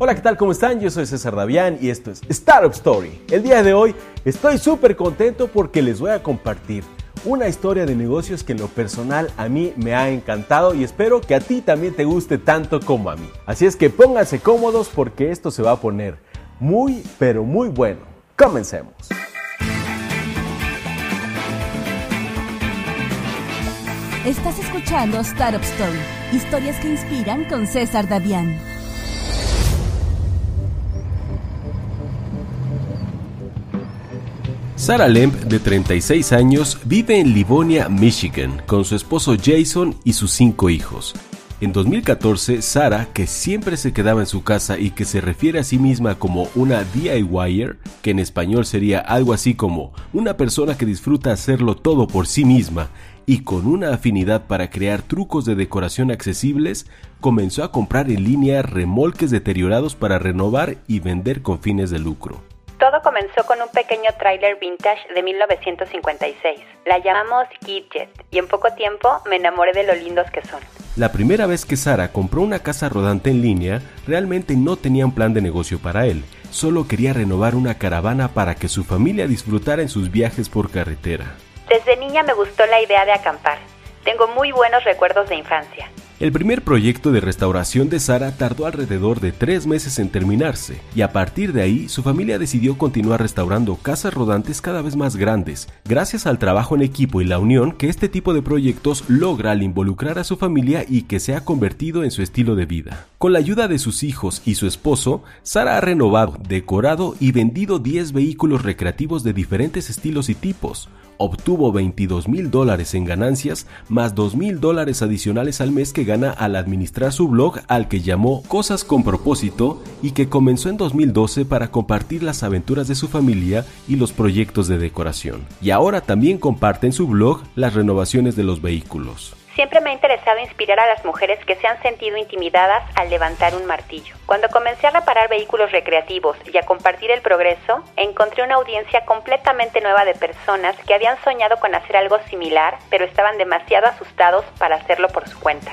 Hola, ¿qué tal? ¿Cómo están? Yo soy César Davián y esto es Startup Story. El día de hoy estoy súper contento porque les voy a compartir una historia de negocios que en lo personal a mí me ha encantado y espero que a ti también te guste tanto como a mí. Así es que pónganse cómodos porque esto se va a poner muy, pero muy bueno. Comencemos. Estás escuchando Startup Story, historias que inspiran con César Davián. Sarah Lemp, de 36 años, vive en Livonia, Michigan, con su esposo Jason y sus cinco hijos. En 2014, Sarah, que siempre se quedaba en su casa y que se refiere a sí misma como una DIYer, que en español sería algo así como una persona que disfruta hacerlo todo por sí misma y con una afinidad para crear trucos de decoración accesibles, comenzó a comprar en línea remolques deteriorados para renovar y vender con fines de lucro. Todo comenzó con un pequeño tráiler vintage de 1956. La llamamos Gidget y en poco tiempo me enamoré de lo lindos que son. La primera vez que Sara compró una casa rodante en línea, realmente no tenía un plan de negocio para él. Solo quería renovar una caravana para que su familia disfrutara en sus viajes por carretera. Desde niña me gustó la idea de acampar. Tengo muy buenos recuerdos de infancia. El primer proyecto de restauración de Sara tardó alrededor de tres meses en terminarse, y a partir de ahí su familia decidió continuar restaurando casas rodantes cada vez más grandes, gracias al trabajo en equipo y la unión que este tipo de proyectos logra al involucrar a su familia y que se ha convertido en su estilo de vida. Con la ayuda de sus hijos y su esposo, Sara ha renovado, decorado y vendido 10 vehículos recreativos de diferentes estilos y tipos, obtuvo 22 mil dólares en ganancias más 2 mil dólares adicionales al mes que gana al administrar su blog al que llamó Cosas con propósito y que comenzó en 2012 para compartir las aventuras de su familia y los proyectos de decoración. Y ahora también comparte en su blog las renovaciones de los vehículos. Siempre me ha interesado inspirar a las mujeres que se han sentido intimidadas al levantar un martillo. Cuando comencé a reparar vehículos recreativos y a compartir el progreso, encontré una audiencia completamente nueva de personas que habían soñado con hacer algo similar, pero estaban demasiado asustados para hacerlo por su cuenta.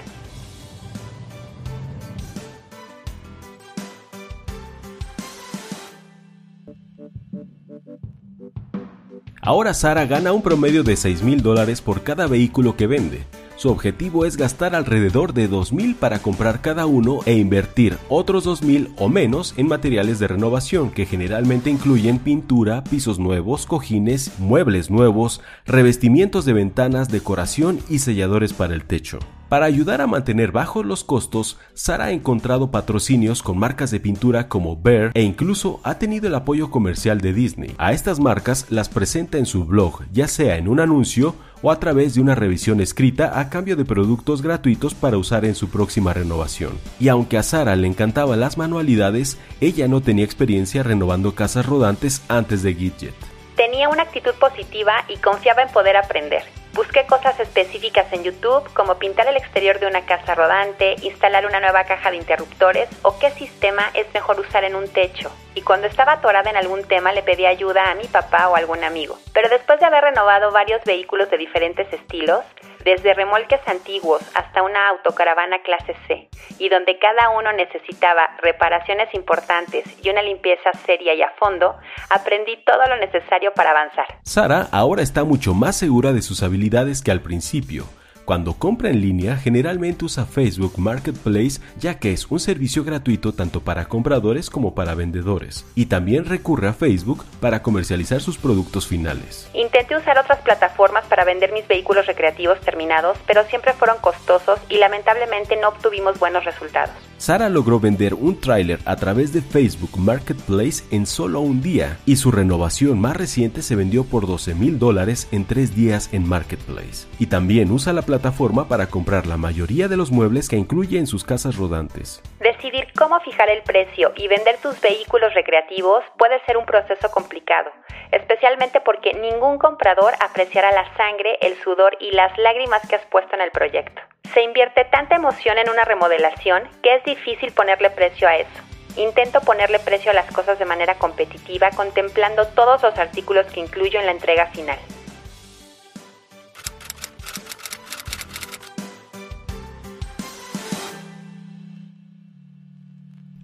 Ahora Sara gana un promedio de 6 mil dólares por cada vehículo que vende. Su objetivo es gastar alrededor de 2.000 para comprar cada uno e invertir otros 2.000 o menos en materiales de renovación que generalmente incluyen pintura, pisos nuevos, cojines, muebles nuevos, revestimientos de ventanas, decoración y selladores para el techo. Para ayudar a mantener bajos los costos, Sara ha encontrado patrocinios con marcas de pintura como Bear e incluso ha tenido el apoyo comercial de Disney. A estas marcas las presenta en su blog, ya sea en un anuncio o a través de una revisión escrita a cambio de productos gratuitos para usar en su próxima renovación. Y aunque a Sara le encantaban las manualidades, ella no tenía experiencia renovando casas rodantes antes de Gidget. Tenía una actitud positiva y confiaba en poder aprender. Busqué cosas específicas en YouTube como pintar el exterior de una casa rodante, instalar una nueva caja de interruptores o qué sistema es mejor usar en un techo. Y cuando estaba atorada en algún tema le pedí ayuda a mi papá o algún amigo. Pero después de haber renovado varios vehículos de diferentes estilos, desde remolques antiguos hasta una autocaravana clase C, y donde cada uno necesitaba reparaciones importantes y una limpieza seria y a fondo, aprendí todo lo necesario para avanzar. Sara ahora está mucho más segura de sus habilidades que al principio cuando compra en línea, generalmente usa Facebook Marketplace ya que es un servicio gratuito tanto para compradores como para vendedores. Y también recurre a Facebook para comercializar sus productos finales. Intenté usar otras plataformas para vender mis vehículos recreativos terminados, pero siempre fueron costosos y lamentablemente no obtuvimos buenos resultados. Sara logró vender un tráiler a través de Facebook Marketplace en solo un día y su renovación más reciente se vendió por 12 mil dólares en tres días en Marketplace. Y también usa la plataforma para comprar la mayoría de los muebles que incluye en sus casas rodantes. Decidir cómo fijar el precio y vender tus vehículos recreativos puede ser un proceso complicado, especialmente porque ningún comprador apreciará la sangre, el sudor y las lágrimas que has puesto en el proyecto. Se invierte tanta emoción en una remodelación que es difícil ponerle precio a eso. Intento ponerle precio a las cosas de manera competitiva contemplando todos los artículos que incluyo en la entrega final.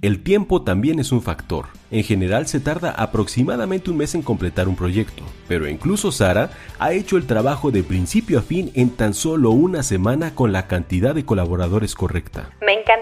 El tiempo también es un factor. En general se tarda aproximadamente un mes en completar un proyecto, pero incluso Sara ha hecho el trabajo de principio a fin en tan solo una semana con la cantidad de colaboradores correcta.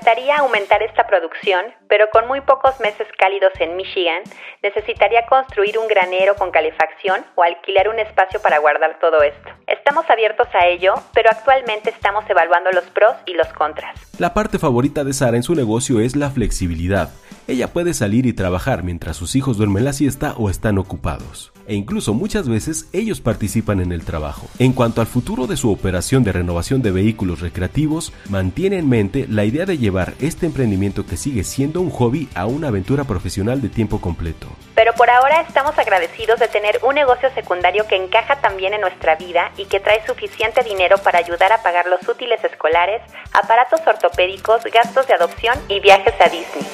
Encantaría aumentar esta producción, pero con muy pocos meses cálidos en Michigan, necesitaría construir un granero con calefacción o alquilar un espacio para guardar todo esto. Estamos abiertos a ello, pero actualmente estamos evaluando los pros y los contras. La parte favorita de Sara en su negocio es la flexibilidad. Ella puede salir y trabajar mientras sus hijos duermen la siesta o están ocupados e incluso muchas veces ellos participan en el trabajo. En cuanto al futuro de su operación de renovación de vehículos recreativos, mantiene en mente la idea de llevar este emprendimiento que sigue siendo un hobby a una aventura profesional de tiempo completo. Pero por ahora estamos agradecidos de tener un negocio secundario que encaja también en nuestra vida y que trae suficiente dinero para ayudar a pagar los útiles escolares, aparatos ortopédicos, gastos de adopción y viajes a Disney.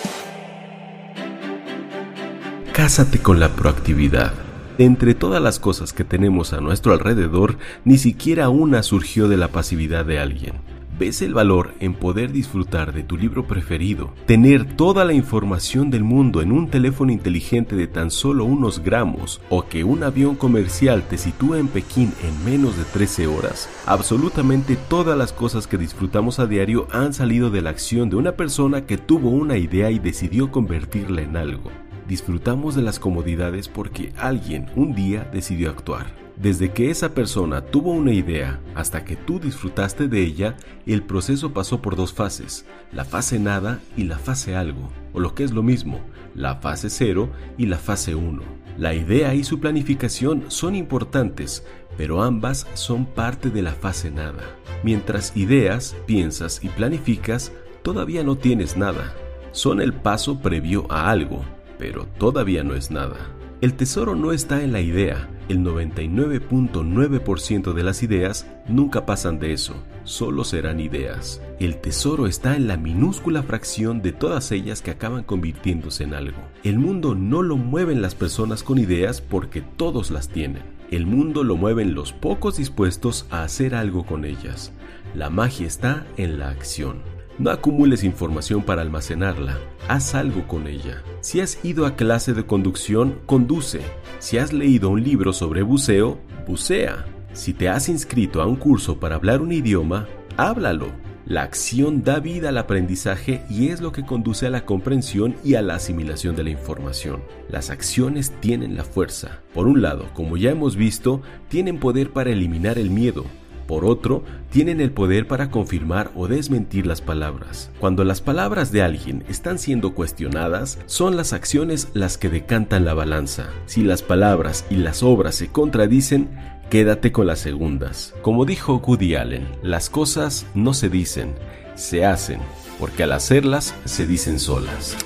Cásate con la proactividad. Entre todas las cosas que tenemos a nuestro alrededor, ni siquiera una surgió de la pasividad de alguien. ¿Ves el valor en poder disfrutar de tu libro preferido? Tener toda la información del mundo en un teléfono inteligente de tan solo unos gramos o que un avión comercial te sitúe en Pekín en menos de 13 horas. Absolutamente todas las cosas que disfrutamos a diario han salido de la acción de una persona que tuvo una idea y decidió convertirla en algo. Disfrutamos de las comodidades porque alguien un día decidió actuar. Desde que esa persona tuvo una idea hasta que tú disfrutaste de ella, el proceso pasó por dos fases, la fase nada y la fase algo, o lo que es lo mismo, la fase cero y la fase 1. La idea y su planificación son importantes, pero ambas son parte de la fase nada. Mientras ideas, piensas y planificas, todavía no tienes nada. Son el paso previo a algo, pero todavía no es nada. El tesoro no está en la idea, el 99.9% de las ideas nunca pasan de eso, solo serán ideas. El tesoro está en la minúscula fracción de todas ellas que acaban convirtiéndose en algo. El mundo no lo mueven las personas con ideas porque todos las tienen. El mundo lo mueven los pocos dispuestos a hacer algo con ellas. La magia está en la acción. No acumules información para almacenarla, haz algo con ella. Si has ido a clase de conducción, conduce. Si has leído un libro sobre buceo, bucea. Si te has inscrito a un curso para hablar un idioma, háblalo. La acción da vida al aprendizaje y es lo que conduce a la comprensión y a la asimilación de la información. Las acciones tienen la fuerza. Por un lado, como ya hemos visto, tienen poder para eliminar el miedo, por otro, tienen el poder para confirmar o desmentir las palabras. Cuando las palabras de alguien están siendo cuestionadas, son las acciones las que decantan la balanza. Si las palabras y las obras se contradicen, quédate con las segundas. Como dijo Woody Allen, las cosas no se dicen, se hacen, porque al hacerlas se dicen solas.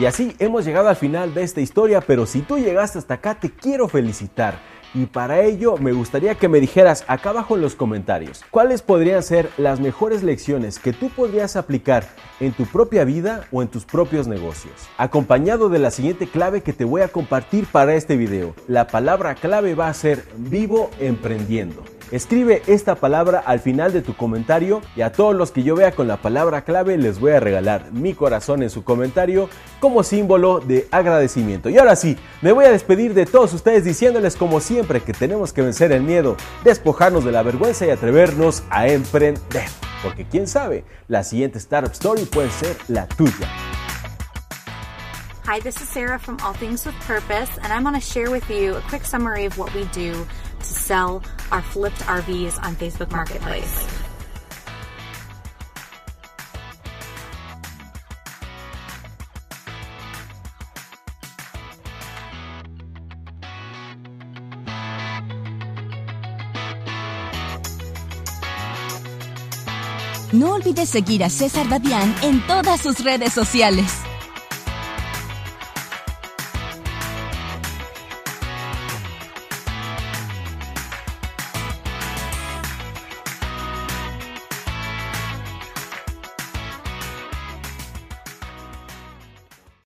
Y así hemos llegado al final de esta historia, pero si tú llegaste hasta acá te quiero felicitar. Y para ello me gustaría que me dijeras acá abajo en los comentarios cuáles podrían ser las mejores lecciones que tú podrías aplicar en tu propia vida o en tus propios negocios. Acompañado de la siguiente clave que te voy a compartir para este video. La palabra clave va a ser vivo emprendiendo. Escribe esta palabra al final de tu comentario y a todos los que yo vea con la palabra clave les voy a regalar mi corazón en su comentario como símbolo de agradecimiento. Y ahora sí, me voy a despedir de todos ustedes diciéndoles como siempre que tenemos que vencer el miedo, despojarnos de la vergüenza y atrevernos a emprender. Porque quién sabe, la siguiente Startup Story puede ser la tuya. Hi, this is Sarah from All Things with Purpose, and I'm going to share with you a quick summary of what we do to sell our flipped RVs on Facebook Marketplace. No olvides seguir a César Dadián en todas sus redes sociales.